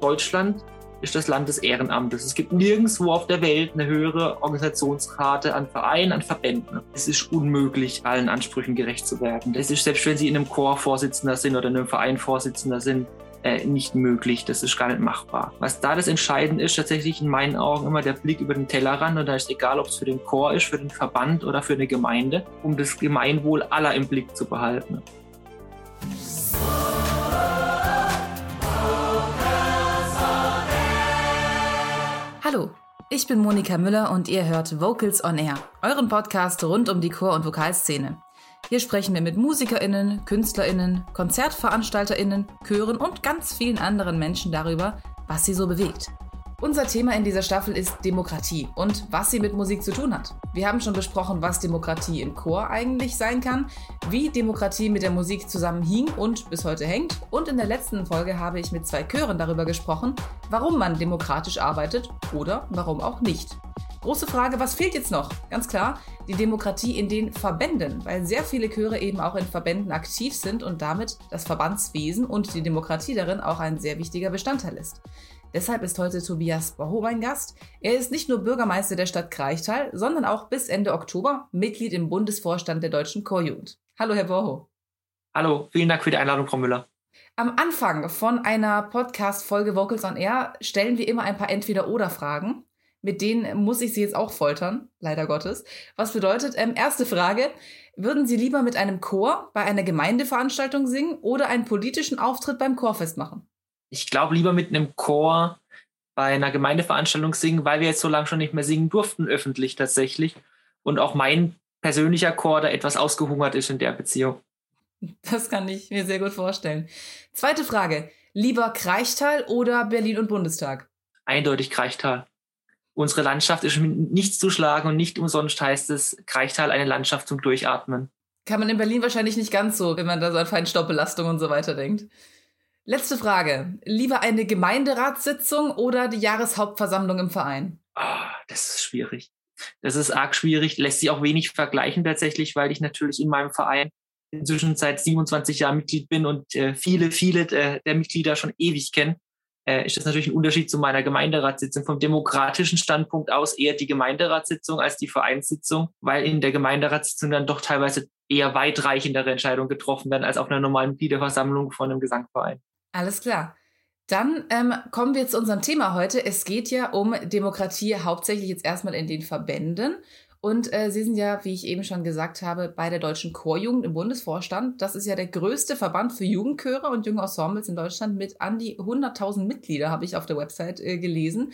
Deutschland ist das Land des Ehrenamtes. Es gibt nirgendwo auf der Welt eine höhere Organisationsrate an Vereinen, an Verbänden. Es ist unmöglich, allen Ansprüchen gerecht zu werden. Es ist, selbst wenn Sie in einem Chor Vorsitzender sind oder in einem Verein Vorsitzender sind, äh, nicht möglich. Das ist gar nicht machbar. Was da das Entscheidende ist, tatsächlich in meinen Augen immer der Blick über den Tellerrand. Und da ist egal, ob es für den Chor ist, für den Verband oder für eine Gemeinde, um das Gemeinwohl aller im Blick zu behalten. Ich bin Monika Müller und ihr hört Vocals on Air, euren Podcast rund um die Chor- und Vokalszene. Hier sprechen wir mit MusikerInnen, KünstlerInnen, KonzertveranstalterInnen, Chören und ganz vielen anderen Menschen darüber, was sie so bewegt. Unser Thema in dieser Staffel ist Demokratie und was sie mit Musik zu tun hat. Wir haben schon besprochen, was Demokratie im Chor eigentlich sein kann, wie Demokratie mit der Musik zusammenhing und bis heute hängt. Und in der letzten Folge habe ich mit zwei Chören darüber gesprochen, warum man demokratisch arbeitet oder warum auch nicht. Große Frage, was fehlt jetzt noch? Ganz klar, die Demokratie in den Verbänden, weil sehr viele Chöre eben auch in Verbänden aktiv sind und damit das Verbandswesen und die Demokratie darin auch ein sehr wichtiger Bestandteil ist. Deshalb ist heute Tobias Boho mein Gast. Er ist nicht nur Bürgermeister der Stadt Kreichtal, sondern auch bis Ende Oktober Mitglied im Bundesvorstand der Deutschen Chorjugend. Hallo, Herr Boho. Hallo, vielen Dank für die Einladung, Frau Müller. Am Anfang von einer Podcast-Folge Vocals on Air stellen wir immer ein paar Entweder-Oder-Fragen. Mit denen muss ich Sie jetzt auch foltern, leider Gottes. Was bedeutet, ähm, erste Frage, würden Sie lieber mit einem Chor bei einer Gemeindeveranstaltung singen oder einen politischen Auftritt beim Chorfest machen? Ich glaube, lieber mit einem Chor bei einer Gemeindeveranstaltung singen, weil wir jetzt so lange schon nicht mehr singen durften, öffentlich tatsächlich. Und auch mein persönlicher Chor da etwas ausgehungert ist in der Beziehung. Das kann ich mir sehr gut vorstellen. Zweite Frage. Lieber Kreichtal oder Berlin und Bundestag? Eindeutig Kreichtal. Unsere Landschaft ist mit nichts zu schlagen und nicht umsonst heißt es Kreichtal eine Landschaft zum Durchatmen. Kann man in Berlin wahrscheinlich nicht ganz so, wenn man da so an Feinstaubbelastung und so weiter denkt. Letzte Frage. Lieber eine Gemeinderatssitzung oder die Jahreshauptversammlung im Verein? Oh, das ist schwierig. Das ist arg schwierig, lässt sich auch wenig vergleichen tatsächlich, weil ich natürlich in meinem Verein inzwischen seit 27 Jahren Mitglied bin und äh, viele, viele äh, der Mitglieder schon ewig kennen. Äh, ist das natürlich ein Unterschied zu meiner Gemeinderatssitzung. Vom demokratischen Standpunkt aus eher die Gemeinderatssitzung als die Vereinssitzung, weil in der Gemeinderatssitzung dann doch teilweise eher weitreichendere Entscheidungen getroffen werden als auf einer normalen Mitgliederversammlung von einem Gesangverein. Alles klar. Dann ähm, kommen wir zu unserem Thema heute. Es geht ja um Demokratie hauptsächlich jetzt erstmal in den Verbänden. Und äh, Sie sind ja, wie ich eben schon gesagt habe, bei der Deutschen Chorjugend im Bundesvorstand. Das ist ja der größte Verband für Jugendchöre und junge Ensembles in Deutschland mit an die 100.000 Mitglieder, habe ich auf der Website äh, gelesen.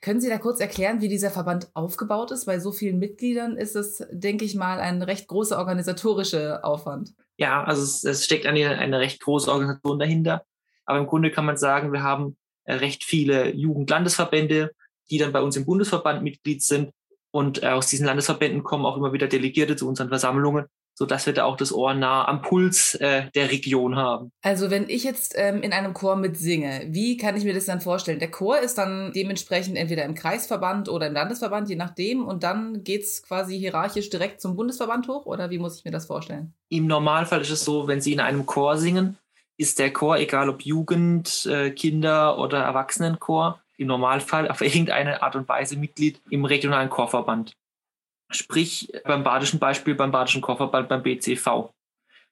Können Sie da kurz erklären, wie dieser Verband aufgebaut ist? Bei so vielen Mitgliedern ist es, denke ich mal, ein recht großer organisatorischer Aufwand. Ja, also es, es steckt eine, eine recht große Organisation dahinter. Aber im Grunde kann man sagen, wir haben äh, recht viele Jugendlandesverbände, die dann bei uns im Bundesverband Mitglied sind. Und äh, aus diesen Landesverbänden kommen auch immer wieder Delegierte zu unseren Versammlungen, so dass wir da auch das Ohr nah am Puls äh, der Region haben. Also wenn ich jetzt ähm, in einem Chor mitsinge, wie kann ich mir das dann vorstellen? Der Chor ist dann dementsprechend entweder im Kreisverband oder im Landesverband, je nachdem, und dann geht's quasi hierarchisch direkt zum Bundesverband hoch oder wie muss ich mir das vorstellen? Im Normalfall ist es so, wenn Sie in einem Chor singen, ist der Chor, egal ob Jugend, äh, Kinder oder Erwachsenenchor, im Normalfall auf irgendeine Art und Weise Mitglied im regionalen Chorverband. Sprich beim badischen Beispiel beim badischen Chorverband beim BCV.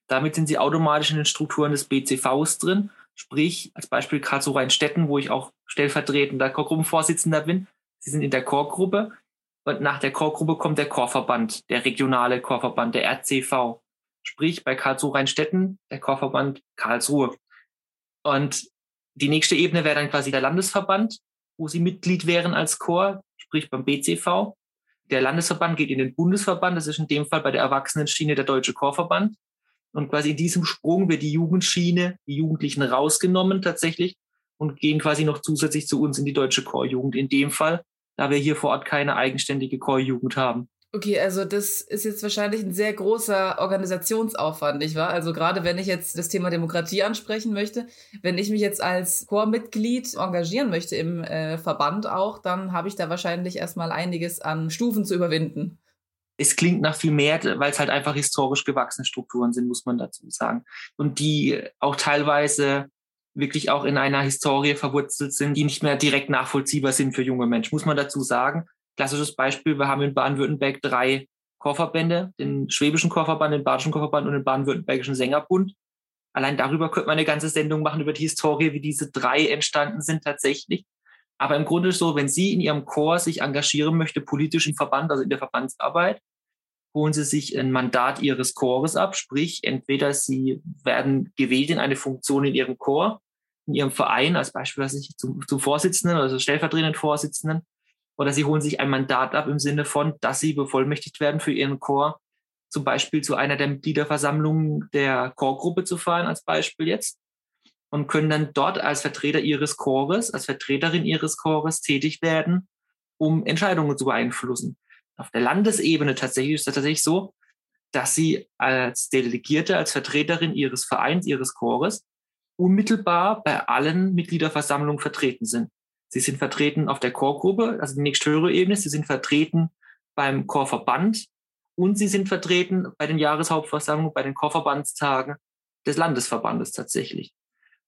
Damit sind sie automatisch in den Strukturen des BCVs drin. Sprich, als Beispiel Karlsruhe Rheinstetten, wo ich auch stellvertretender Chorgruppenvorsitzender bin. Sie sind in der Chorgruppe und nach der Chorgruppe kommt der Chorverband, der regionale Chorverband, der RCV sprich bei Karlsruhe Rheinstetten, der Chorverband Karlsruhe. Und die nächste Ebene wäre dann quasi der Landesverband, wo sie Mitglied wären als Chor, sprich beim BCV. Der Landesverband geht in den Bundesverband, das ist in dem Fall bei der Erwachsenenschiene der Deutsche Chorverband. Und quasi in diesem Sprung wird die Jugendschiene, die Jugendlichen rausgenommen tatsächlich und gehen quasi noch zusätzlich zu uns in die Deutsche Chorjugend. In dem Fall, da wir hier vor Ort keine eigenständige Chorjugend haben. Okay, also das ist jetzt wahrscheinlich ein sehr großer Organisationsaufwand, nicht wahr? Also gerade wenn ich jetzt das Thema Demokratie ansprechen möchte, wenn ich mich jetzt als Chormitglied engagieren möchte im äh, Verband auch, dann habe ich da wahrscheinlich erstmal einiges an Stufen zu überwinden. Es klingt nach viel mehr, weil es halt einfach historisch gewachsene Strukturen sind, muss man dazu sagen. Und die auch teilweise wirklich auch in einer Historie verwurzelt sind, die nicht mehr direkt nachvollziehbar sind für junge Menschen. Muss man dazu sagen, klassisches Beispiel, wir haben in Baden-Württemberg drei Chorverbände, den Schwäbischen Chorverband, den Badischen Chorverband und den Baden-Württembergischen Sängerbund. Allein darüber könnte man eine ganze Sendung machen, über die Historie, wie diese drei entstanden sind tatsächlich. Aber im Grunde ist so, wenn sie in ihrem Chor sich engagieren möchte, politisch im Verband, also in der Verbandsarbeit, holen sie sich ein Mandat ihres Chores ab, sprich entweder sie werden gewählt in eine Funktion in ihrem Chor, in ihrem Verein, als Beispiel zum, zum Vorsitzenden oder stellvertretenden Vorsitzenden, oder sie holen sich ein Mandat ab im Sinne von, dass sie bevollmächtigt werden für ihren Chor, zum Beispiel zu einer der Mitgliederversammlungen der Chorgruppe zu fahren, als Beispiel jetzt, und können dann dort als Vertreter ihres Chores, als Vertreterin ihres Chores tätig werden, um Entscheidungen zu beeinflussen. Auf der Landesebene tatsächlich ist das tatsächlich so, dass sie als Delegierte, als Vertreterin ihres Vereins, ihres Chores unmittelbar bei allen Mitgliederversammlungen vertreten sind. Sie sind vertreten auf der Chorgruppe, also die nächsthöhere Ebene. Sie sind vertreten beim Chorverband und sie sind vertreten bei den Jahreshauptversammlungen, bei den Chorverbandstagen des Landesverbandes tatsächlich.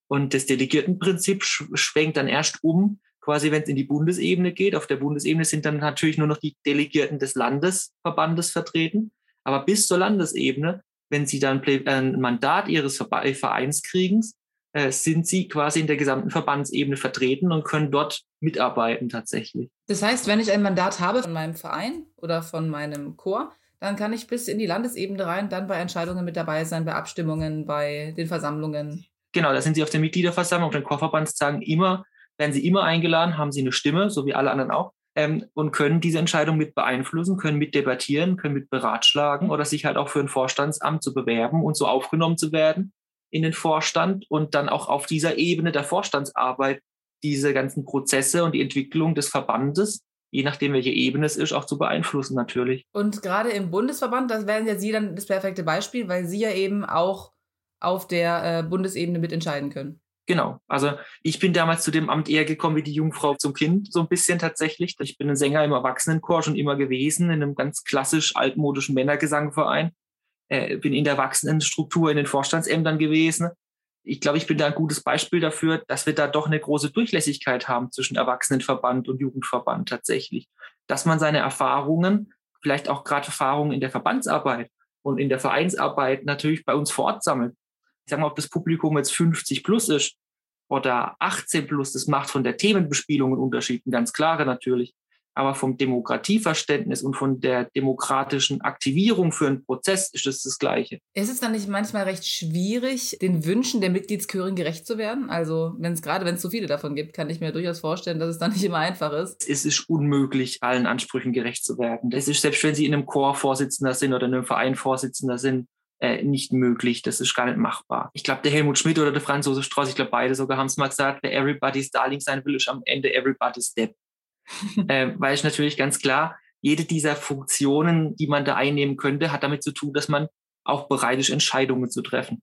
Und das Delegiertenprinzip schwenkt dann erst um, quasi wenn es in die Bundesebene geht. Auf der Bundesebene sind dann natürlich nur noch die Delegierten des Landesverbandes vertreten. Aber bis zur Landesebene, wenn sie dann ein Mandat ihres Vereins kriegen, äh, sind sie quasi in der gesamten Verbandsebene vertreten und können dort mitarbeiten tatsächlich. Das heißt, wenn ich ein Mandat habe von meinem Verein oder von meinem Chor, dann kann ich bis in die Landesebene rein, dann bei Entscheidungen mit dabei sein, bei Abstimmungen, bei den Versammlungen. Genau, da sind sie auf der Mitgliederversammlung, auf den Chorverbandstagen immer, werden sie immer eingeladen, haben sie eine Stimme, so wie alle anderen auch, ähm, und können diese Entscheidung mit beeinflussen, können mit debattieren, können mit beratschlagen oder sich halt auch für ein Vorstandsamt zu bewerben und so aufgenommen zu werden in den Vorstand und dann auch auf dieser Ebene der Vorstandsarbeit diese ganzen Prozesse und die Entwicklung des Verbandes, je nachdem welche Ebene es ist, auch zu beeinflussen natürlich. Und gerade im Bundesverband, das wären ja Sie dann das perfekte Beispiel, weil Sie ja eben auch auf der äh, Bundesebene mitentscheiden können. Genau. Also ich bin damals zu dem Amt eher gekommen wie die Jungfrau zum Kind, so ein bisschen tatsächlich. Ich bin ein Sänger im Erwachsenenchor schon immer gewesen, in einem ganz klassisch altmodischen Männergesangverein äh, bin in der wachsenden Struktur in den Vorstandsämtern gewesen. Ich glaube, ich bin da ein gutes Beispiel dafür, dass wir da doch eine große Durchlässigkeit haben zwischen Erwachsenenverband und Jugendverband tatsächlich. Dass man seine Erfahrungen, vielleicht auch gerade Erfahrungen in der Verbandsarbeit und in der Vereinsarbeit natürlich bei uns vor Ort sammelt. Ich sage mal, ob das Publikum jetzt 50 plus ist oder 18 plus, das macht von der Themenbespielung einen Unterschied, ein ganz klare natürlich aber vom Demokratieverständnis und von der demokratischen Aktivierung für einen Prozess ist es das Gleiche. Ist es dann nicht manchmal recht schwierig, den Wünschen der Mitgliedschörin gerecht zu werden? Also, wenn es gerade, wenn es so viele davon gibt, kann ich mir durchaus vorstellen, dass es dann nicht immer einfach ist. Es ist unmöglich, allen Ansprüchen gerecht zu werden. Es ist, selbst wenn Sie in einem Chor Vorsitzender sind oder in einem Verein Vorsitzender sind, äh, nicht möglich. Das ist gar nicht machbar. Ich glaube, der Helmut Schmidt oder der Franz Josef Strauß, ich glaube, beide sogar haben es mal gesagt, wer Everybody's Darling sein will, ist am Ende Everybody's Depp äh, weil ich natürlich ganz klar, jede dieser Funktionen, die man da einnehmen könnte, hat damit zu tun, dass man auch bereit ist, Entscheidungen zu treffen.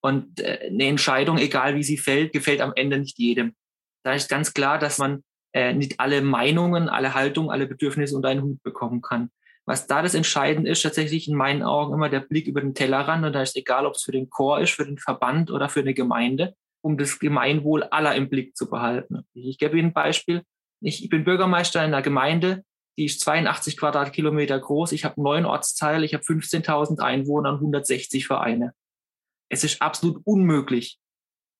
Und äh, eine Entscheidung, egal wie sie fällt, gefällt am Ende nicht jedem. Da ist ganz klar, dass man äh, nicht alle Meinungen, alle Haltungen, alle Bedürfnisse unter einen Hut bekommen kann. Was da das Entscheidende ist, tatsächlich in meinen Augen immer der Blick über den Tellerrand. Und da ist egal, ob es für den Chor ist, für den Verband oder für eine Gemeinde, um das Gemeinwohl aller im Blick zu behalten. Ich gebe Ihnen ein Beispiel. Ich bin Bürgermeister in einer Gemeinde, die ist 82 Quadratkilometer groß. Ich habe neun Ortsteile, ich habe 15.000 Einwohner und 160 Vereine. Es ist absolut unmöglich,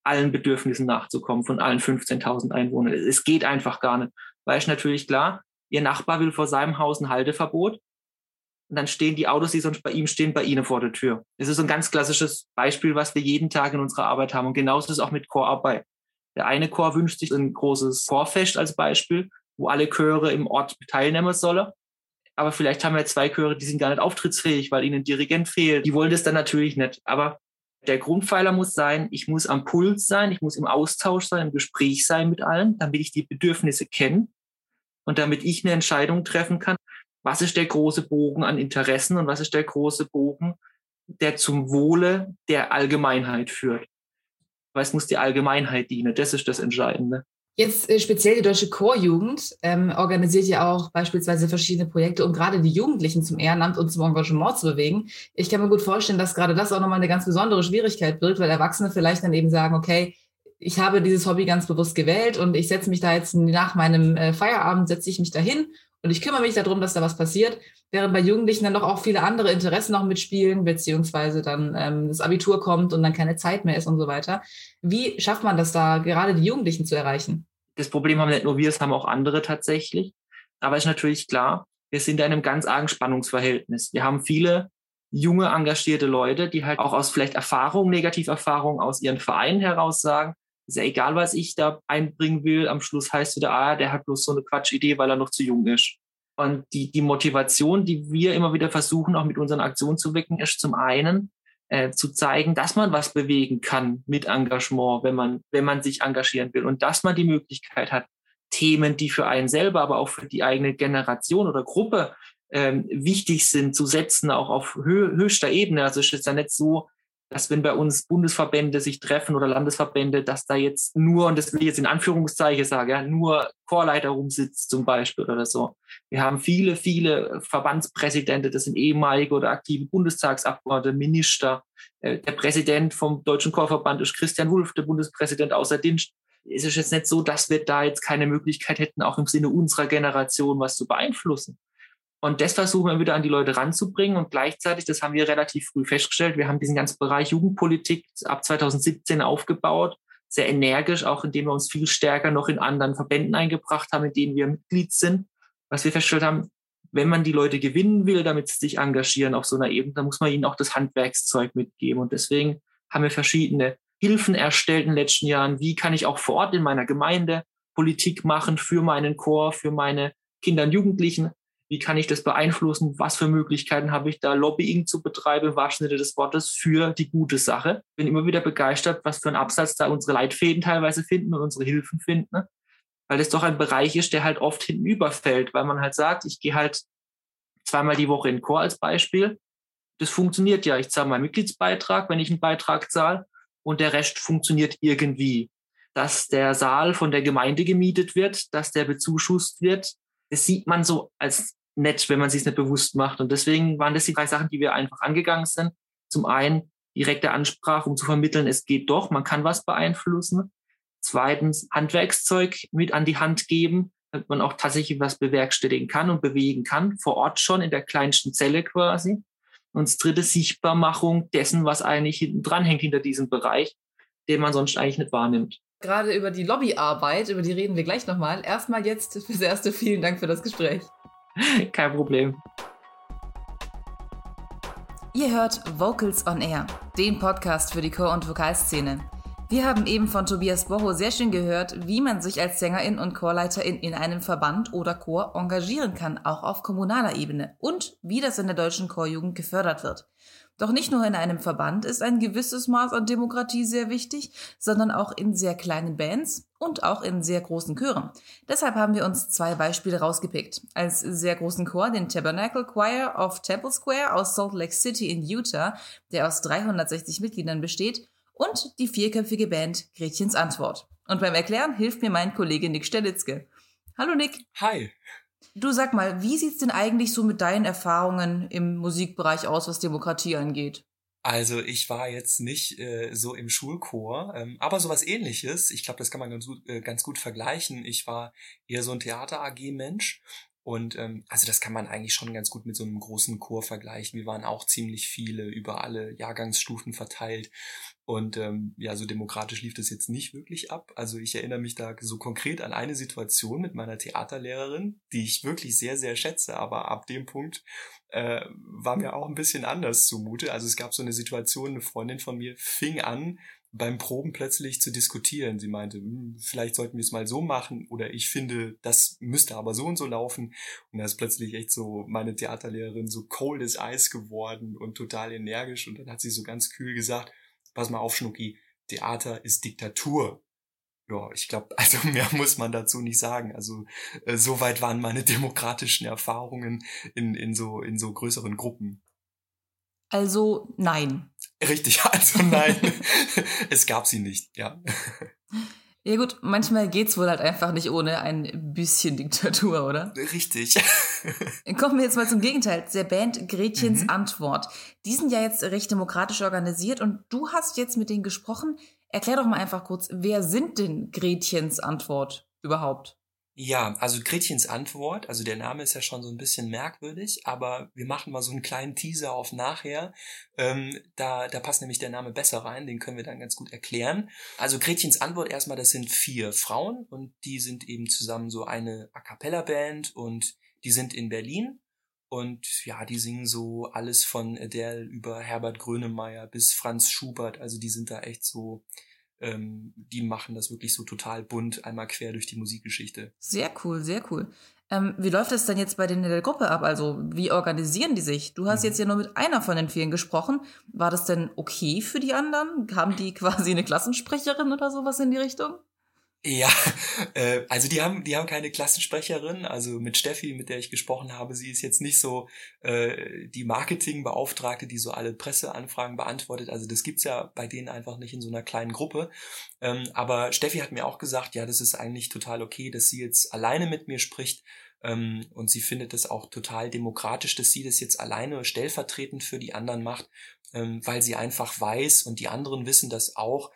allen Bedürfnissen nachzukommen von allen 15.000 Einwohnern. Es geht einfach gar nicht. Weil es natürlich klar, Ihr Nachbar will vor seinem Haus ein Halteverbot und dann stehen die Autos, die sonst bei ihm stehen, bei Ihnen vor der Tür. Das ist ein ganz klassisches Beispiel, was wir jeden Tag in unserer Arbeit haben. Und genauso ist es auch mit Chorarbeit. Der eine Chor wünscht sich ein großes Chorfest als Beispiel, wo alle Chöre im Ort teilnehmen sollen. Aber vielleicht haben wir zwei Chöre, die sind gar nicht auftrittsfähig, weil ihnen ein Dirigent fehlt. Die wollen das dann natürlich nicht. Aber der Grundpfeiler muss sein, ich muss am Puls sein, ich muss im Austausch sein, im Gespräch sein mit allen, damit ich die Bedürfnisse kenne und damit ich eine Entscheidung treffen kann, was ist der große Bogen an Interessen und was ist der große Bogen, der zum Wohle der Allgemeinheit führt weil es muss die Allgemeinheit dienen. Das ist das Entscheidende. Jetzt äh, speziell die Deutsche Chorjugend ähm, organisiert ja auch beispielsweise verschiedene Projekte, um gerade die Jugendlichen zum Ehrenamt und zum Engagement zu bewegen. Ich kann mir gut vorstellen, dass gerade das auch nochmal eine ganz besondere Schwierigkeit birgt, weil Erwachsene vielleicht dann eben sagen, okay, ich habe dieses Hobby ganz bewusst gewählt und ich setze mich da jetzt nach meinem äh, Feierabend, setze ich mich dahin und ich kümmere mich darum, dass da was passiert, während bei Jugendlichen dann doch auch viele andere Interessen noch mitspielen, beziehungsweise dann ähm, das Abitur kommt und dann keine Zeit mehr ist und so weiter. Wie schafft man das da, gerade die Jugendlichen zu erreichen? Das Problem haben nicht nur wir, es haben auch andere tatsächlich. Aber ist natürlich klar, wir sind in einem ganz argen Spannungsverhältnis. Wir haben viele junge, engagierte Leute, die halt auch aus vielleicht Erfahrungen, Negativerfahrungen aus ihren Vereinen heraus sagen, ist ja egal, was ich da einbringen will. Am Schluss heißt wieder, ah, der hat bloß so eine Quatschidee, weil er noch zu jung ist. Und die, die Motivation, die wir immer wieder versuchen, auch mit unseren Aktionen zu wecken, ist zum einen äh, zu zeigen, dass man was bewegen kann mit Engagement, wenn man, wenn man sich engagieren will und dass man die Möglichkeit hat, Themen, die für einen selber, aber auch für die eigene Generation oder Gruppe ähm, wichtig sind, zu setzen, auch auf hö höchster Ebene. Also es ist ja nicht so, dass wenn bei uns Bundesverbände sich treffen oder Landesverbände, dass da jetzt nur, und das will ich jetzt in Anführungszeichen sagen, ja, nur Chorleiter rumsitzt zum Beispiel oder so. Wir haben viele, viele Verbandspräsidente, das sind ehemalige oder aktive Bundestagsabgeordnete, Minister. Äh, der Präsident vom Deutschen Chorverband ist Christian Wulff, der Bundespräsident außer Dienst. Es ist jetzt nicht so, dass wir da jetzt keine Möglichkeit hätten, auch im Sinne unserer Generation was zu beeinflussen. Und das versuchen wir wieder an die Leute ranzubringen. Und gleichzeitig, das haben wir relativ früh festgestellt, wir haben diesen ganzen Bereich Jugendpolitik ab 2017 aufgebaut, sehr energisch, auch indem wir uns viel stärker noch in anderen Verbänden eingebracht haben, in denen wir Mitglied sind. Was wir festgestellt haben, wenn man die Leute gewinnen will, damit sie sich engagieren auf so einer Ebene, dann muss man ihnen auch das Handwerkszeug mitgeben. Und deswegen haben wir verschiedene Hilfen erstellt in den letzten Jahren. Wie kann ich auch vor Ort in meiner Gemeinde Politik machen für meinen Chor, für meine Kinder und Jugendlichen? Wie kann ich das beeinflussen? Was für Möglichkeiten habe ich da, Lobbying zu betreiben, im des Wortes, für die gute Sache? Bin immer wieder begeistert, was für einen Absatz da unsere Leitfäden teilweise finden und unsere Hilfen finden. Ne? Weil das doch ein Bereich ist, der halt oft hinten überfällt, weil man halt sagt, ich gehe halt zweimal die Woche in Chor als Beispiel. Das funktioniert ja. Ich zahle meinen Mitgliedsbeitrag, wenn ich einen Beitrag zahle, und der Rest funktioniert irgendwie. Dass der Saal von der Gemeinde gemietet wird, dass der bezuschusst wird, das sieht man so als nett, wenn man sich nicht bewusst macht. Und deswegen waren das die drei Sachen, die wir einfach angegangen sind. Zum einen direkte Ansprache, um zu vermitteln, es geht doch, man kann was beeinflussen. Zweitens Handwerkszeug mit an die Hand geben, damit man auch tatsächlich was bewerkstelligen kann und bewegen kann, vor Ort schon in der kleinsten Zelle quasi. Und das dritte Sichtbarmachung dessen, was eigentlich hinten dran hängt hinter diesem Bereich, den man sonst eigentlich nicht wahrnimmt gerade über die Lobbyarbeit, über die reden wir gleich nochmal. Erstmal jetzt fürs Erste vielen Dank für das Gespräch. Kein Problem. Ihr hört Vocals on Air, den Podcast für die Chor- und Vokalszene. Wir haben eben von Tobias Boho sehr schön gehört, wie man sich als Sängerin und Chorleiterin in einem Verband oder Chor engagieren kann, auch auf kommunaler Ebene und wie das in der deutschen Chorjugend gefördert wird. Doch nicht nur in einem Verband ist ein gewisses Maß an Demokratie sehr wichtig, sondern auch in sehr kleinen Bands und auch in sehr großen Chören. Deshalb haben wir uns zwei Beispiele rausgepickt. Als sehr großen Chor den Tabernacle Choir of Temple Square aus Salt Lake City in Utah, der aus 360 Mitgliedern besteht, und die vierköpfige Band Gretchens Antwort. Und beim Erklären hilft mir mein Kollege Nick Stelitzke. Hallo Nick. Hi. Du sag mal, wie sieht's denn eigentlich so mit deinen Erfahrungen im Musikbereich aus, was Demokratie angeht? Also ich war jetzt nicht äh, so im Schulchor, ähm, aber sowas ähnliches. Ich glaube, das kann man ganz gut, äh, ganz gut vergleichen. Ich war eher so ein Theater-AG-Mensch und ähm, also das kann man eigentlich schon ganz gut mit so einem großen Chor vergleichen. Wir waren auch ziemlich viele über alle Jahrgangsstufen verteilt. Und ähm, ja, so demokratisch lief das jetzt nicht wirklich ab. Also ich erinnere mich da so konkret an eine Situation mit meiner Theaterlehrerin, die ich wirklich sehr, sehr schätze. Aber ab dem Punkt äh, war mir auch ein bisschen anders zumute. Also es gab so eine Situation, eine Freundin von mir fing an, beim Proben plötzlich zu diskutieren. Sie meinte, hm, vielleicht sollten wir es mal so machen oder ich finde, das müsste aber so und so laufen. Und da ist plötzlich echt so meine Theaterlehrerin so cold as ice geworden und total energisch. Und dann hat sie so ganz kühl gesagt, pass mal auf, Schnucki, Theater ist Diktatur. Ja, ich glaube, also mehr muss man dazu nicht sagen. Also äh, so weit waren meine demokratischen Erfahrungen in, in, so, in so größeren Gruppen. Also nein. Richtig, also nein. es gab sie nicht, ja. Ja gut, manchmal geht's wohl halt einfach nicht ohne ein bisschen Diktatur, oder? Richtig. Kommen wir jetzt mal zum Gegenteil, der Band Gretchens mhm. Antwort. Die sind ja jetzt recht demokratisch organisiert und du hast jetzt mit denen gesprochen. Erklär doch mal einfach kurz, wer sind denn Gretchens Antwort überhaupt? Ja, also Gretchens Antwort, also der Name ist ja schon so ein bisschen merkwürdig, aber wir machen mal so einen kleinen Teaser auf nachher. Ähm, da, da passt nämlich der Name besser rein, den können wir dann ganz gut erklären. Also Gretchens Antwort erstmal, das sind vier Frauen und die sind eben zusammen so eine A cappella Band und die sind in Berlin und ja, die singen so alles von Adele über Herbert Grönemeyer bis Franz Schubert. Also die sind da echt so, ähm, die machen das wirklich so total bunt, einmal quer durch die Musikgeschichte. Sehr cool, sehr cool. Ähm, wie läuft das denn jetzt bei denen in der Gruppe ab? Also wie organisieren die sich? Du hast mhm. jetzt ja nur mit einer von den vielen gesprochen. War das denn okay für die anderen? Haben die quasi eine Klassensprecherin oder sowas in die Richtung? Ja, äh, also die haben, die haben keine Klassensprecherin. Also mit Steffi, mit der ich gesprochen habe, sie ist jetzt nicht so äh, die Marketingbeauftragte, die so alle Presseanfragen beantwortet. Also das gibt's ja bei denen einfach nicht in so einer kleinen Gruppe. Ähm, aber Steffi hat mir auch gesagt, ja, das ist eigentlich total okay, dass sie jetzt alleine mit mir spricht. Ähm, und sie findet es auch total demokratisch, dass sie das jetzt alleine stellvertretend für die anderen macht, ähm, weil sie einfach weiß und die anderen wissen das auch,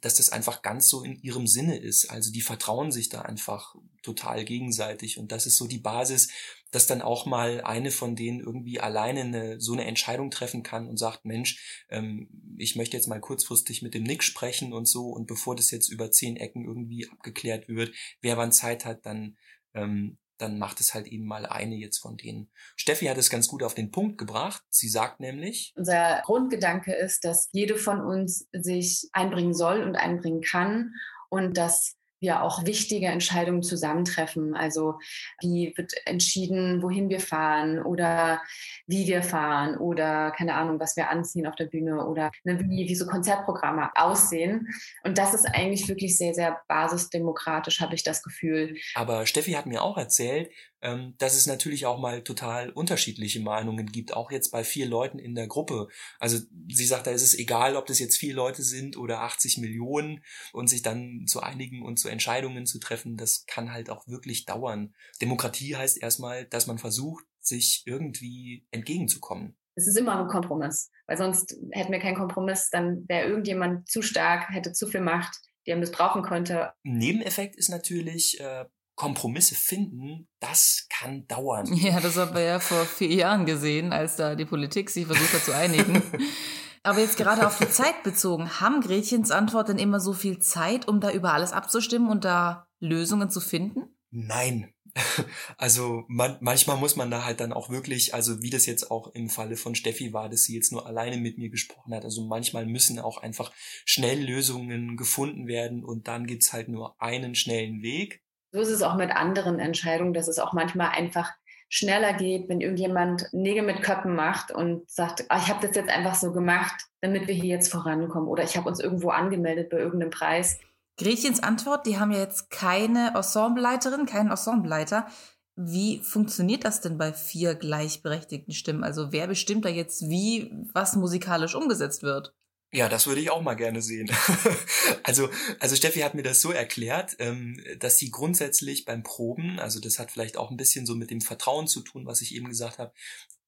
dass das einfach ganz so in ihrem Sinne ist. Also die vertrauen sich da einfach total gegenseitig und das ist so die Basis, dass dann auch mal eine von denen irgendwie alleine eine, so eine Entscheidung treffen kann und sagt, Mensch, ähm, ich möchte jetzt mal kurzfristig mit dem Nick sprechen und so und bevor das jetzt über zehn Ecken irgendwie abgeklärt wird, wer wann Zeit hat, dann ähm, dann macht es halt eben mal eine jetzt von denen. Steffi hat es ganz gut auf den Punkt gebracht. Sie sagt nämlich, unser Grundgedanke ist, dass jede von uns sich einbringen soll und einbringen kann und dass wir auch wichtige Entscheidungen zusammentreffen. Also wie wird entschieden, wohin wir fahren oder wie wir fahren oder keine Ahnung, was wir anziehen auf der Bühne oder ne, wie, wie so Konzertprogramme aussehen. Und das ist eigentlich wirklich sehr, sehr basisdemokratisch, habe ich das Gefühl. Aber Steffi hat mir auch erzählt, ähm, dass es natürlich auch mal total unterschiedliche Meinungen gibt, auch jetzt bei vier Leuten in der Gruppe. Also sie sagt, da ist es egal, ob das jetzt vier Leute sind oder 80 Millionen und sich dann zu einigen und zu Entscheidungen zu treffen, das kann halt auch wirklich dauern. Demokratie heißt erstmal, dass man versucht, sich irgendwie entgegenzukommen. Es ist immer ein Kompromiss, weil sonst hätten wir keinen Kompromiss, dann wäre irgendjemand zu stark, hätte zu viel Macht, die er missbrauchen könnte. Nebeneffekt ist natürlich, äh, Kompromisse finden, das kann dauern. Ja, das haben wir ja vor vier Jahren gesehen, als da die Politik sich versucht hat zu einigen. Aber jetzt gerade auf die Zeit bezogen, haben Gretchens Antwort denn immer so viel Zeit, um da über alles abzustimmen und da Lösungen zu finden? Nein. Also man, manchmal muss man da halt dann auch wirklich, also wie das jetzt auch im Falle von Steffi war, dass sie jetzt nur alleine mit mir gesprochen hat. Also manchmal müssen auch einfach schnell Lösungen gefunden werden und dann gibt's halt nur einen schnellen Weg. So ist es auch mit anderen Entscheidungen, dass es auch manchmal einfach schneller geht, wenn irgendjemand Nägel mit Köppen macht und sagt, ah, ich habe das jetzt einfach so gemacht, damit wir hier jetzt vorankommen oder ich habe uns irgendwo angemeldet bei irgendeinem Preis. Gretchens Antwort, die haben ja jetzt keine Ensembleleiterin, keinen Ensembleleiter. Wie funktioniert das denn bei vier gleichberechtigten Stimmen? Also wer bestimmt da jetzt, wie was musikalisch umgesetzt wird? Ja, das würde ich auch mal gerne sehen. also, also Steffi hat mir das so erklärt, ähm, dass sie grundsätzlich beim Proben, also das hat vielleicht auch ein bisschen so mit dem Vertrauen zu tun, was ich eben gesagt habe,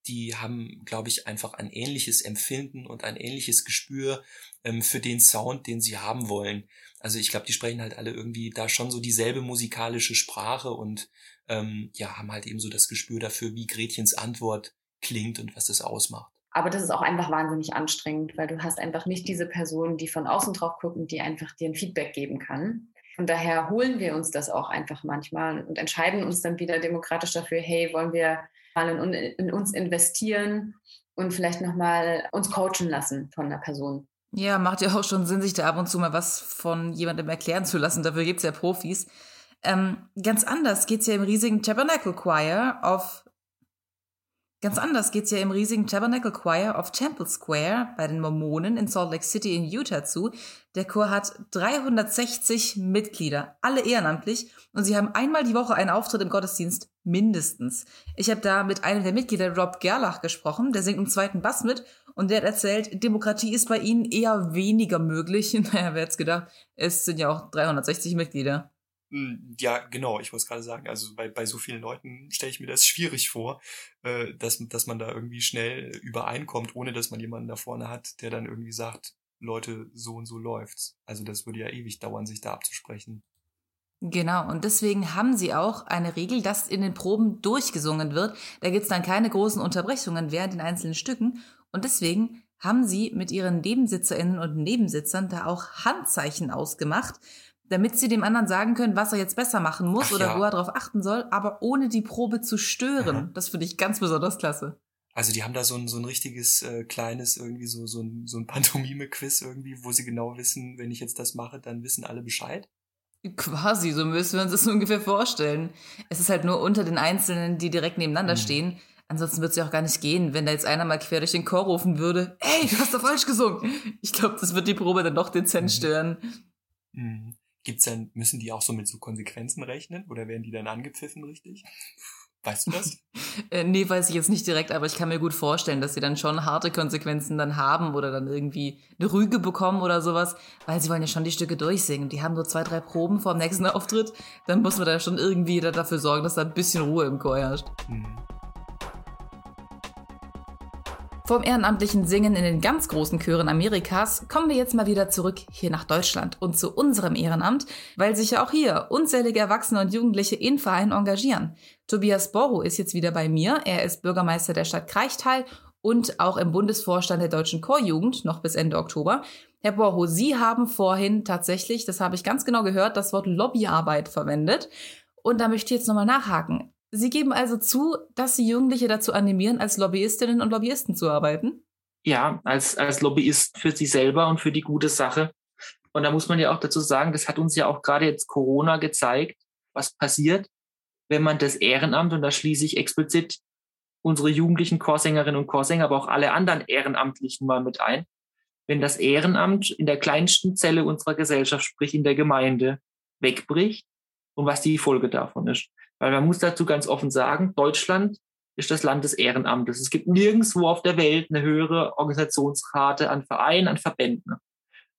die haben, glaube ich, einfach ein ähnliches Empfinden und ein ähnliches Gespür ähm, für den Sound, den sie haben wollen. Also ich glaube, die sprechen halt alle irgendwie da schon so dieselbe musikalische Sprache und ähm, ja, haben halt eben so das Gespür dafür, wie Gretchens Antwort klingt und was das ausmacht. Aber das ist auch einfach wahnsinnig anstrengend, weil du hast einfach nicht diese Person, die von außen drauf guckt und die einfach dir ein Feedback geben kann. Von daher holen wir uns das auch einfach manchmal und entscheiden uns dann wieder demokratisch dafür, hey, wollen wir mal in, in uns investieren und vielleicht nochmal uns coachen lassen von einer Person. Ja, macht ja auch schon Sinn, sich da ab und zu mal was von jemandem erklären zu lassen. Dafür gibt es ja Profis. Ähm, ganz anders geht es ja im riesigen Tabernacle Choir auf Ganz anders geht's ja im riesigen Tabernacle Choir auf Temple Square bei den Mormonen in Salt Lake City in Utah zu. Der Chor hat 360 Mitglieder, alle ehrenamtlich, und sie haben einmal die Woche einen Auftritt im Gottesdienst, mindestens. Ich habe da mit einem der Mitglieder, Rob Gerlach, gesprochen, der singt im zweiten Bass mit, und der hat erzählt, Demokratie ist bei ihnen eher weniger möglich. Naja, wer hätte gedacht, es sind ja auch 360 Mitglieder. Hm, ja, genau, ich muss gerade sagen, also bei, bei so vielen Leuten stelle ich mir das schwierig vor, äh, dass, dass man da irgendwie schnell übereinkommt, ohne dass man jemanden da vorne hat, der dann irgendwie sagt, Leute, so und so läuft's. Also das würde ja ewig dauern, sich da abzusprechen. Genau, und deswegen haben sie auch eine Regel, dass in den Proben durchgesungen wird. Da gibt's dann keine großen Unterbrechungen während den einzelnen Stücken. Und deswegen haben sie mit ihren Nebensitzerinnen und Nebensitzern da auch Handzeichen ausgemacht, damit sie dem anderen sagen können, was er jetzt besser machen muss Ach oder ja. wo er drauf achten soll, aber ohne die Probe zu stören. Ja. Das finde ich ganz besonders klasse. Also die haben da so ein, so ein richtiges äh, kleines, irgendwie so, so ein, so ein Pantomime-Quiz irgendwie, wo sie genau wissen, wenn ich jetzt das mache, dann wissen alle Bescheid. Quasi, so müssen wir uns das ungefähr vorstellen. Es ist halt nur unter den Einzelnen, die direkt nebeneinander Mhm. stehen. Ansonsten wird es ja auch gar nicht gehen, wenn da jetzt einer mal quer durch den Chor rufen würde, ey, du hast doch falsch gesungen. Ich glaube, das wird die Probe dann doch dezent Mhm. stören. Mhm. Gibt's dann, müssen die auch so mit so Konsequenzen rechnen oder werden die dann angepfiffen richtig? Weißt du das? Äh, nee, weiß ich jetzt nicht direkt, aber ich kann mir gut vorstellen, dass sie dann schon harte Konsequenzen dann haben oder dann irgendwie eine Rüge bekommen oder sowas, weil sie wollen ja schon die Stücke durchsingen. Die haben so zwei, drei Proben vor dem nächsten Auftritt. Dann muss man da schon irgendwie da dafür sorgen, dass da ein bisschen Ruhe im Chor herrscht. Mhm. Vom ehrenamtlichen Singen in den ganz großen Chören Amerikas kommen wir jetzt mal wieder zurück hier nach Deutschland und zu unserem Ehrenamt, weil sich ja auch hier unzählige Erwachsene und Jugendliche in Vereinen engagieren. Tobias Borro ist jetzt wieder bei mir. Er ist Bürgermeister der Stadt Kreichtal und auch im Bundesvorstand der Deutschen Chorjugend noch bis Ende Oktober. Herr Borro, Sie haben vorhin tatsächlich, das habe ich ganz genau gehört, das Wort Lobbyarbeit verwendet. Und da möchte ich jetzt nochmal nachhaken. Sie geben also zu, dass Sie Jugendliche dazu animieren, als Lobbyistinnen und Lobbyisten zu arbeiten? Ja, als, als Lobbyist für sich selber und für die gute Sache. Und da muss man ja auch dazu sagen, das hat uns ja auch gerade jetzt Corona gezeigt, was passiert, wenn man das Ehrenamt, und da schließe ich explizit unsere jugendlichen Chorsängerinnen und Chorsänger, aber auch alle anderen Ehrenamtlichen mal mit ein, wenn das Ehrenamt in der kleinsten Zelle unserer Gesellschaft, sprich in der Gemeinde, wegbricht und was die Folge davon ist. Weil man muss dazu ganz offen sagen, Deutschland ist das Land des Ehrenamtes. Es gibt nirgendwo auf der Welt eine höhere Organisationsrate an Vereinen, an Verbänden.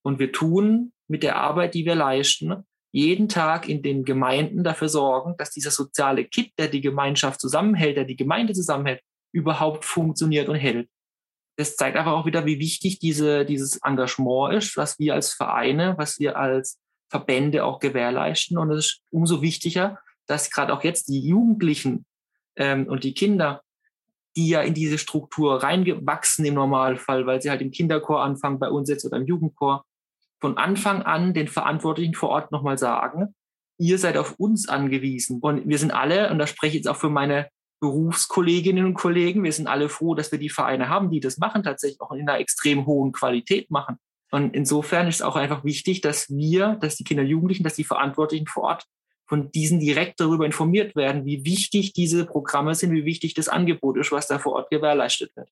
Und wir tun mit der Arbeit, die wir leisten, jeden Tag in den Gemeinden dafür sorgen, dass dieser soziale Kit, der die Gemeinschaft zusammenhält, der die Gemeinde zusammenhält, überhaupt funktioniert und hält. Das zeigt aber auch wieder, wie wichtig diese, dieses Engagement ist, was wir als Vereine, was wir als Verbände auch gewährleisten. Und es ist umso wichtiger, dass gerade auch jetzt die Jugendlichen ähm, und die Kinder, die ja in diese Struktur reingewachsen im Normalfall, weil sie halt im Kinderchor anfangen, bei uns jetzt oder im Jugendchor, von Anfang an den Verantwortlichen vor Ort nochmal sagen, ihr seid auf uns angewiesen. Und wir sind alle, und da spreche ich jetzt auch für meine Berufskolleginnen und Kollegen, wir sind alle froh, dass wir die Vereine haben, die das machen, tatsächlich auch in einer extrem hohen Qualität machen. Und insofern ist es auch einfach wichtig, dass wir, dass die Kinder und Jugendlichen, dass die Verantwortlichen vor Ort von diesen direkt darüber informiert werden, wie wichtig diese Programme sind, wie wichtig das Angebot ist, was da vor Ort gewährleistet wird.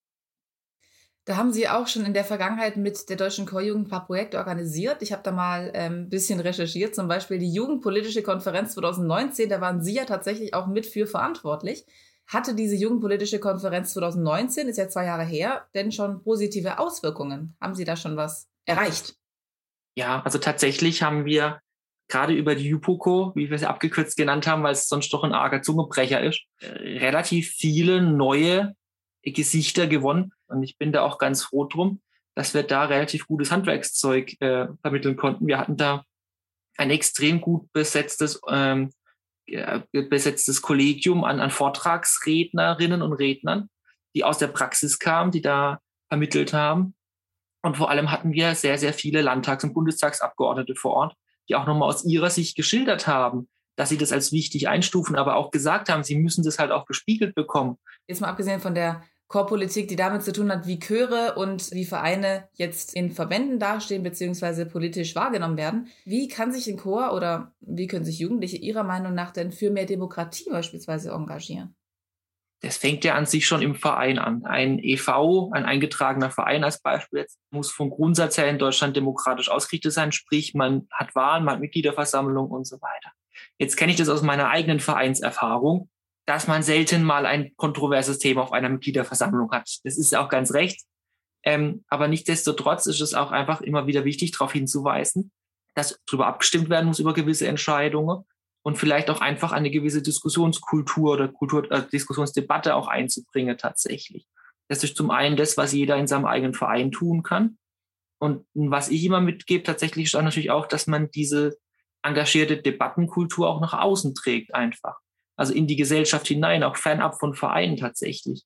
Da haben Sie auch schon in der Vergangenheit mit der Deutschen Chorjugend ein paar Projekte organisiert. Ich habe da mal ein ähm, bisschen recherchiert, zum Beispiel die Jugendpolitische Konferenz 2019, da waren Sie ja tatsächlich auch mit für verantwortlich. Hatte diese Jugendpolitische Konferenz 2019, ist ja zwei Jahre her, denn schon positive Auswirkungen? Haben Sie da schon was erreicht? Ja, also tatsächlich haben wir gerade über die Jupoco, wie wir sie abgekürzt genannt haben, weil es sonst doch ein arger Zungebrecher ist, relativ viele neue Gesichter gewonnen. Und ich bin da auch ganz froh drum, dass wir da relativ gutes Handwerkszeug äh, vermitteln konnten. Wir hatten da ein extrem gut besetztes, ähm, besetztes Kollegium an, an Vortragsrednerinnen und Rednern, die aus der Praxis kamen, die da vermittelt haben. Und vor allem hatten wir sehr, sehr viele Landtags- und Bundestagsabgeordnete vor Ort, die auch nochmal aus ihrer Sicht geschildert haben, dass sie das als wichtig einstufen, aber auch gesagt haben, sie müssen das halt auch gespiegelt bekommen. Jetzt mal abgesehen von der Chorpolitik, die damit zu tun hat, wie Chöre und wie Vereine jetzt in Verbänden dastehen bzw. politisch wahrgenommen werden. Wie kann sich ein Chor oder wie können sich Jugendliche Ihrer Meinung nach denn für mehr Demokratie beispielsweise engagieren? Das fängt ja an sich schon im Verein an. Ein EV, ein eingetragener Verein als Beispiel, muss vom Grundsatz her in Deutschland demokratisch ausgerichtet sein, sprich man hat Wahlen, man hat Mitgliederversammlung und so weiter. Jetzt kenne ich das aus meiner eigenen Vereinserfahrung dass man selten mal ein kontroverses Thema auf einer Mitgliederversammlung hat. Das ist auch ganz recht. Ähm, aber nichtsdestotrotz ist es auch einfach immer wieder wichtig, darauf hinzuweisen, dass darüber abgestimmt werden muss über gewisse Entscheidungen und vielleicht auch einfach eine gewisse Diskussionskultur oder Kultur, äh, Diskussionsdebatte auch einzubringen tatsächlich. Das ist zum einen das, was jeder in seinem eigenen Verein tun kann. Und was ich immer mitgebe, tatsächlich ist natürlich auch, dass man diese engagierte Debattenkultur auch nach außen trägt, einfach. Also in die Gesellschaft hinein, auch fernab von Vereinen tatsächlich.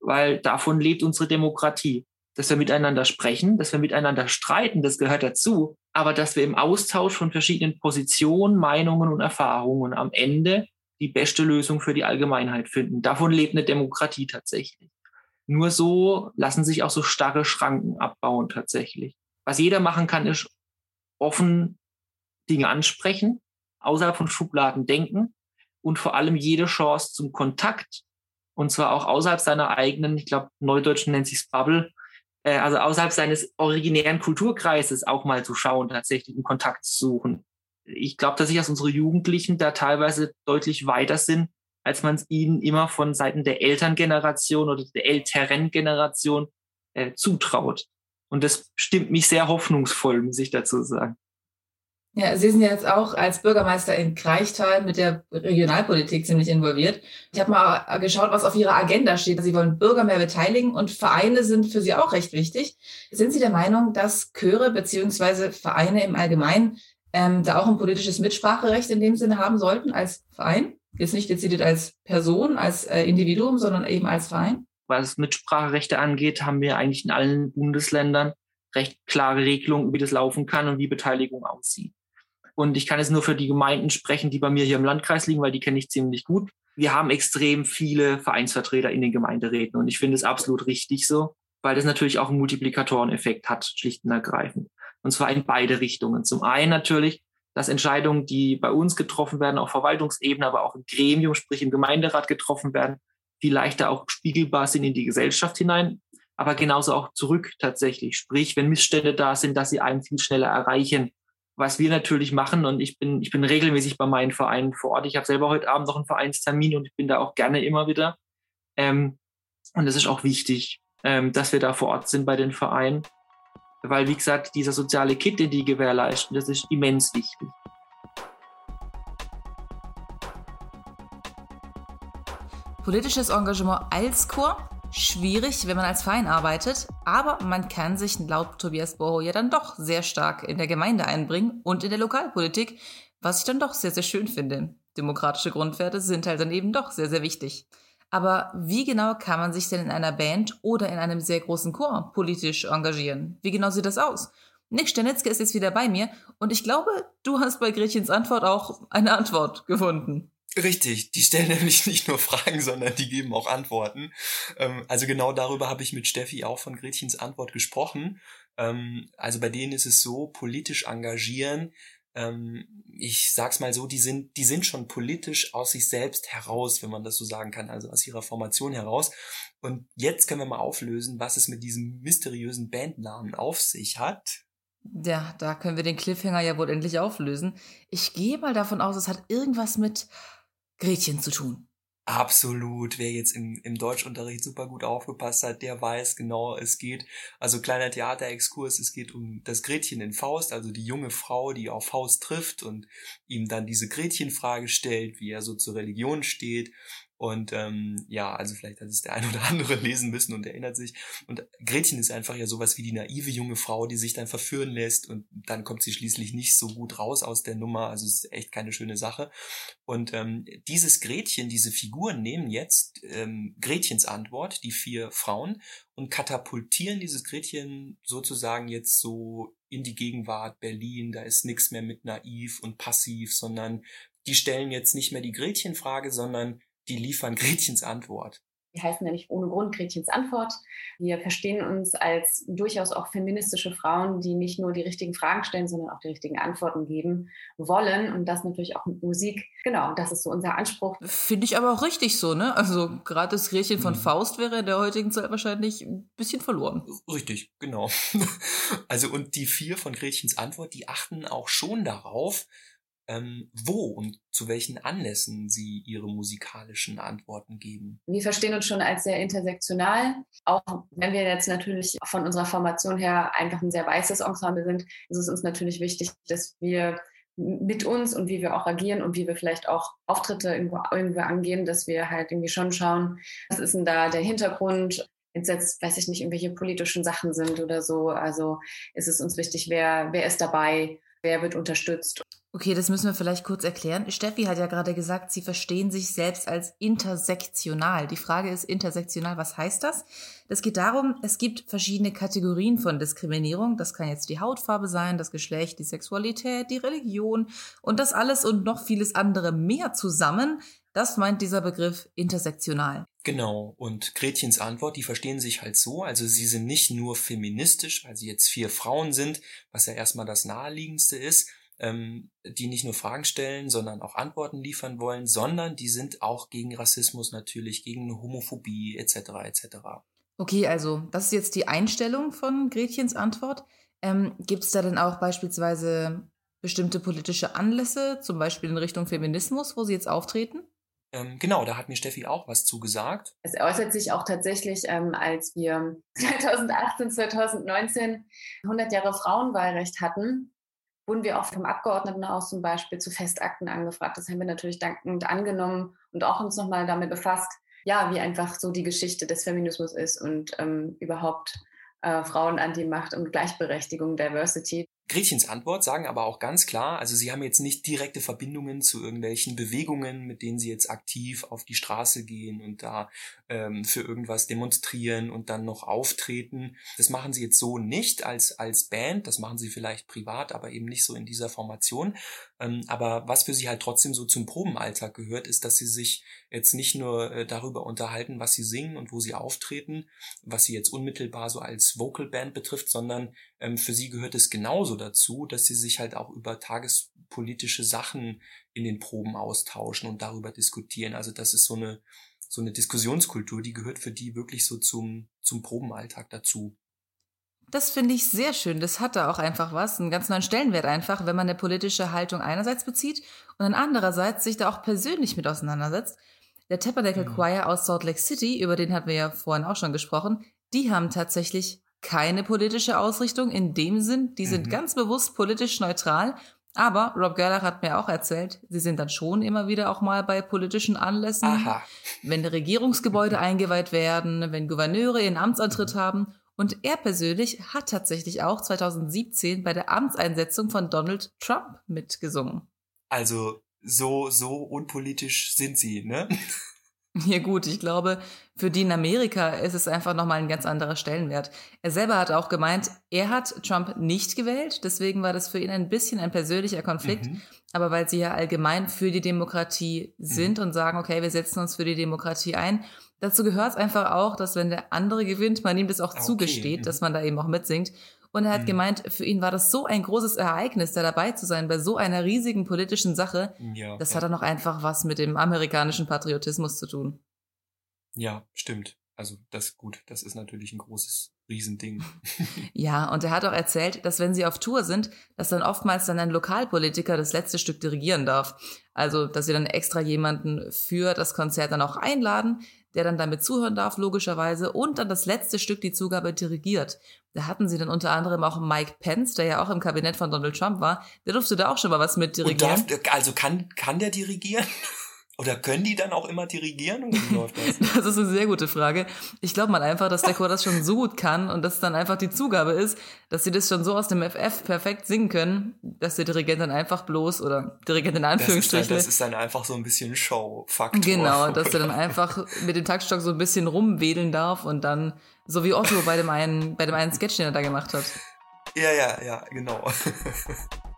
Weil davon lebt unsere Demokratie. Dass wir miteinander sprechen, dass wir miteinander streiten, das gehört dazu. Aber dass wir im Austausch von verschiedenen Positionen, Meinungen und Erfahrungen am Ende die beste Lösung für die Allgemeinheit finden. Davon lebt eine Demokratie tatsächlich. Nur so lassen sich auch so starre Schranken abbauen tatsächlich. Was jeder machen kann, ist offen Dinge ansprechen, außerhalb von Schubladen denken und vor allem jede Chance zum Kontakt und zwar auch außerhalb seiner eigenen, ich glaube, Neudeutschen nennt sich Bubble, äh, also außerhalb seines originären Kulturkreises auch mal zu schauen, tatsächlich einen Kontakt zu suchen. Ich glaube, dass sich dass unsere Jugendlichen da teilweise deutlich weiter sind, als man es ihnen immer von Seiten der Elterngeneration oder der älteren Generation äh, zutraut. Und das stimmt mich sehr hoffnungsvoll, muss ich dazu sagen. Ja, Sie sind jetzt auch als Bürgermeister in Kreichtal mit der Regionalpolitik ziemlich involviert. Ich habe mal geschaut, was auf Ihrer Agenda steht. Sie wollen Bürger mehr beteiligen und Vereine sind für Sie auch recht wichtig. Sind Sie der Meinung, dass Chöre beziehungsweise Vereine im Allgemeinen ähm, da auch ein politisches Mitspracherecht in dem Sinne haben sollten als Verein? Jetzt nicht dezidiert als Person, als äh, Individuum, sondern eben als Verein? Was Mitspracherechte angeht, haben wir eigentlich in allen Bundesländern recht klare Regelungen, wie das laufen kann und wie Beteiligung aussieht. Und ich kann jetzt nur für die Gemeinden sprechen, die bei mir hier im Landkreis liegen, weil die kenne ich ziemlich gut. Wir haben extrem viele Vereinsvertreter in den Gemeinderäten und ich finde es absolut richtig so, weil das natürlich auch einen Multiplikatoreneffekt hat, schlicht und ergreifend. Und zwar in beide Richtungen. Zum einen natürlich, dass Entscheidungen, die bei uns getroffen werden, auf Verwaltungsebene, aber auch im Gremium, sprich im Gemeinderat getroffen werden, viel leichter auch spiegelbar sind in die Gesellschaft hinein, aber genauso auch zurück tatsächlich. Sprich, wenn Missstände da sind, dass sie einen viel schneller erreichen was wir natürlich machen, und ich bin, ich bin regelmäßig bei meinen Vereinen vor Ort. Ich habe selber heute Abend noch einen Vereinstermin und ich bin da auch gerne immer wieder. Ähm, und es ist auch wichtig, ähm, dass wir da vor Ort sind bei den Vereinen. Weil, wie gesagt, dieser soziale Kit, den die gewährleisten, das ist immens wichtig. Politisches Engagement als Chor schwierig, wenn man als Verein arbeitet, aber man kann sich laut Tobias Boho ja dann doch sehr stark in der Gemeinde einbringen und in der Lokalpolitik, was ich dann doch sehr, sehr schön finde. Demokratische Grundwerte sind halt dann eben doch sehr, sehr wichtig. Aber wie genau kann man sich denn in einer Band oder in einem sehr großen Chor politisch engagieren? Wie genau sieht das aus? Nick Sternetzke ist jetzt wieder bei mir und ich glaube, du hast bei Gretchens Antwort auch eine Antwort gefunden. Richtig, die stellen nämlich nicht nur Fragen, sondern die geben auch Antworten. Ähm, also genau darüber habe ich mit Steffi auch von Gretchens Antwort gesprochen. Ähm, also bei denen ist es so, politisch engagieren, ähm, ich sag's mal so, die sind, die sind schon politisch aus sich selbst heraus, wenn man das so sagen kann, also aus ihrer Formation heraus. Und jetzt können wir mal auflösen, was es mit diesem mysteriösen Bandnamen auf sich hat. Ja, da können wir den Cliffhanger ja wohl endlich auflösen. Ich gehe mal davon aus, es hat irgendwas mit Gretchen zu tun. Absolut. Wer jetzt im, im Deutschunterricht super gut aufgepasst hat, der weiß genau, es geht, also kleiner Theaterexkurs, es geht um das Gretchen in Faust, also die junge Frau, die auf Faust trifft und ihm dann diese Gretchenfrage stellt, wie er so zur Religion steht. Und ähm, ja, also vielleicht hat es der ein oder andere lesen müssen und erinnert sich. Und Gretchen ist einfach ja sowas wie die naive junge Frau, die sich dann verführen lässt und dann kommt sie schließlich nicht so gut raus aus der Nummer. Also es ist echt keine schöne Sache. Und ähm, dieses Gretchen, diese Figuren nehmen jetzt ähm, Gretchens Antwort, die vier Frauen, und katapultieren dieses Gretchen sozusagen jetzt so in die Gegenwart Berlin. Da ist nichts mehr mit naiv und passiv, sondern die stellen jetzt nicht mehr die Gretchenfrage, sondern die liefern Gretchens Antwort. Die heißen nämlich ohne Grund Gretchens Antwort. Wir verstehen uns als durchaus auch feministische Frauen, die nicht nur die richtigen Fragen stellen, sondern auch die richtigen Antworten geben wollen. Und das natürlich auch mit Musik. Genau, das ist so unser Anspruch. Finde ich aber auch richtig so, ne? Also gerade das Gretchen von mhm. Faust wäre in der heutigen Zeit wahrscheinlich ein bisschen verloren. Richtig, genau. also und die vier von Gretchens Antwort, die achten auch schon darauf, ähm, wo und zu welchen Anlässen sie ihre musikalischen Antworten geben. Wir verstehen uns schon als sehr intersektional. Auch wenn wir jetzt natürlich von unserer Formation her einfach ein sehr weißes Ensemble sind, ist es uns natürlich wichtig, dass wir mit uns und wie wir auch agieren und wie wir vielleicht auch Auftritte irgendwo, irgendwo angehen, dass wir halt irgendwie schon schauen, was ist denn da der Hintergrund, wenn es jetzt, weiß ich nicht, irgendwelche politischen Sachen sind oder so. Also ist es uns wichtig, wer, wer ist dabei, wer wird unterstützt. Okay, das müssen wir vielleicht kurz erklären. Steffi hat ja gerade gesagt, sie verstehen sich selbst als intersektional. Die Frage ist intersektional, was heißt das? Das geht darum, es gibt verschiedene Kategorien von Diskriminierung. Das kann jetzt die Hautfarbe sein, das Geschlecht, die Sexualität, die Religion und das alles und noch vieles andere mehr zusammen. Das meint dieser Begriff intersektional. Genau, und Gretchens Antwort, die verstehen sich halt so, also sie sind nicht nur feministisch, weil sie jetzt vier Frauen sind, was ja erstmal das naheliegendste ist, ähm, die nicht nur Fragen stellen, sondern auch Antworten liefern wollen, sondern die sind auch gegen Rassismus natürlich, gegen Homophobie etc. etc. Okay, also das ist jetzt die Einstellung von Gretchens Antwort. Ähm, Gibt es da denn auch beispielsweise bestimmte politische Anlässe, zum Beispiel in Richtung Feminismus, wo sie jetzt auftreten? Ähm, genau, da hat mir Steffi auch was zugesagt. Es äußert sich auch tatsächlich, ähm, als wir 2018, 2019 100 Jahre Frauenwahlrecht hatten, wurden wir auch vom Abgeordnetenhaus zum Beispiel zu Festakten angefragt. Das haben wir natürlich dankend angenommen und auch uns nochmal damit befasst, ja, wie einfach so die Geschichte des Feminismus ist und ähm, überhaupt äh, Frauen an die Macht und Gleichberechtigung, Diversity. Gretchens Antwort sagen aber auch ganz klar, also sie haben jetzt nicht direkte Verbindungen zu irgendwelchen Bewegungen, mit denen sie jetzt aktiv auf die Straße gehen und da ähm, für irgendwas demonstrieren und dann noch auftreten. Das machen sie jetzt so nicht als, als Band, das machen sie vielleicht privat, aber eben nicht so in dieser Formation. Ähm, aber was für sie halt trotzdem so zum Probenalltag gehört, ist, dass sie sich jetzt nicht nur äh, darüber unterhalten, was sie singen und wo sie auftreten, was sie jetzt unmittelbar so als Vocal Band betrifft, sondern für sie gehört es genauso dazu, dass sie sich halt auch über tagespolitische Sachen in den Proben austauschen und darüber diskutieren. Also das ist so eine, so eine Diskussionskultur, die gehört für die wirklich so zum, zum Probenalltag dazu. Das finde ich sehr schön. Das hat da auch einfach was, einen ganz neuen Stellenwert einfach, wenn man eine politische Haltung einerseits bezieht und dann andererseits sich da auch persönlich mit auseinandersetzt. Der Tabernacle mhm. Choir aus Salt Lake City, über den hatten wir ja vorhin auch schon gesprochen, die haben tatsächlich keine politische Ausrichtung in dem Sinn. Die sind mhm. ganz bewusst politisch neutral. Aber Rob Gerlach hat mir auch erzählt, sie sind dann schon immer wieder auch mal bei politischen Anlässen, Aha. wenn Regierungsgebäude eingeweiht werden, wenn Gouverneure ihren Amtsantritt haben. Und er persönlich hat tatsächlich auch 2017 bei der Amtseinsetzung von Donald Trump mitgesungen. Also so, so unpolitisch sind sie, ne? Ja gut, ich glaube, für die in Amerika ist es einfach nochmal ein ganz anderer Stellenwert. Er selber hat auch gemeint, er hat Trump nicht gewählt, deswegen war das für ihn ein bisschen ein persönlicher Konflikt. Mhm. Aber weil sie ja allgemein für die Demokratie sind mhm. und sagen, okay, wir setzen uns für die Demokratie ein, dazu gehört es einfach auch, dass wenn der andere gewinnt, man ihm das auch okay. zugesteht, mhm. dass man da eben auch mitsingt. Und er hat mhm. gemeint, für ihn war das so ein großes Ereignis, da dabei zu sein bei so einer riesigen politischen Sache. Ja, das ja. hat dann auch einfach was mit dem amerikanischen Patriotismus zu tun. Ja, stimmt. Also das gut, das ist natürlich ein großes Riesending. ja, und er hat auch erzählt, dass wenn sie auf Tour sind, dass dann oftmals dann ein Lokalpolitiker das letzte Stück dirigieren darf. Also, dass sie dann extra jemanden für das Konzert dann auch einladen, der dann damit zuhören darf, logischerweise, und dann das letzte Stück die Zugabe dirigiert. Da hatten sie dann unter anderem auch Mike Pence, der ja auch im Kabinett von Donald Trump war. Der durfte da auch schon mal was mit dirigieren. Darf, also kann, kann der dirigieren? Oder können die dann auch immer dirigieren? Und wie läuft das? das ist eine sehr gute Frage. Ich glaube mal einfach, dass der Chor das schon so gut kann und dass dann einfach die Zugabe ist, dass sie das schon so aus dem FF perfekt singen können, dass der Dirigent dann einfach bloß oder Dirigent in Anführungsstrichen. Das, das ist dann einfach so ein bisschen Show-Faktor. Genau, dass er dann einfach mit dem Taktstock so ein bisschen rumwedeln darf und dann, so wie Otto bei dem einen, bei dem einen Sketch, den er da gemacht hat. Ja, ja, ja, genau.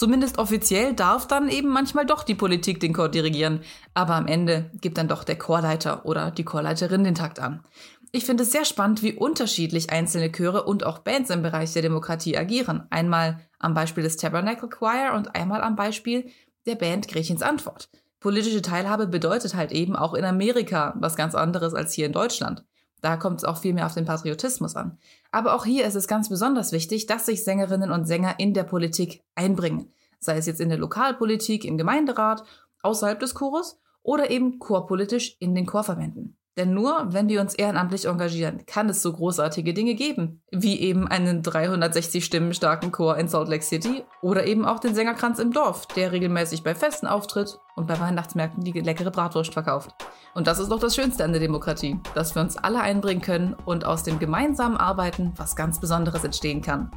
Zumindest offiziell darf dann eben manchmal doch die Politik den Chor dirigieren, aber am Ende gibt dann doch der Chorleiter oder die Chorleiterin den Takt an. Ich finde es sehr spannend, wie unterschiedlich einzelne Chöre und auch Bands im Bereich der Demokratie agieren. Einmal am Beispiel des Tabernacle Choir und einmal am Beispiel der Band Grechens Antwort. Politische Teilhabe bedeutet halt eben auch in Amerika was ganz anderes als hier in Deutschland. Da kommt es auch viel mehr auf den Patriotismus an. Aber auch hier ist es ganz besonders wichtig, dass sich Sängerinnen und Sänger in der Politik einbringen. Sei es jetzt in der Lokalpolitik, im Gemeinderat, außerhalb des Chores oder eben chorpolitisch in den Chorverbänden. Denn nur wenn wir uns ehrenamtlich engagieren, kann es so großartige Dinge geben, wie eben einen 360 Stimmen starken Chor in Salt Lake City oder eben auch den Sängerkranz im Dorf, der regelmäßig bei Festen auftritt und bei Weihnachtsmärkten die leckere Bratwurst verkauft. Und das ist doch das Schönste an der Demokratie, dass wir uns alle einbringen können und aus dem gemeinsamen Arbeiten was ganz Besonderes entstehen kann.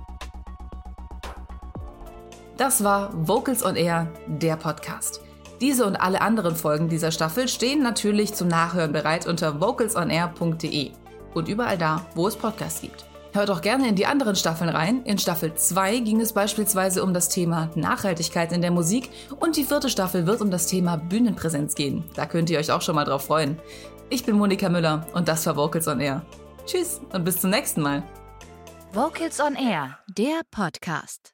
Das war Vocals on Air, der Podcast. Diese und alle anderen Folgen dieser Staffel stehen natürlich zum Nachhören bereit unter vocalsonair.de und überall da, wo es Podcasts gibt. Hört auch gerne in die anderen Staffeln rein. In Staffel 2 ging es beispielsweise um das Thema Nachhaltigkeit in der Musik und die vierte Staffel wird um das Thema Bühnenpräsenz gehen. Da könnt ihr euch auch schon mal drauf freuen. Ich bin Monika Müller und das war Vocals on Air. Tschüss und bis zum nächsten Mal. Vocals on Air, der Podcast.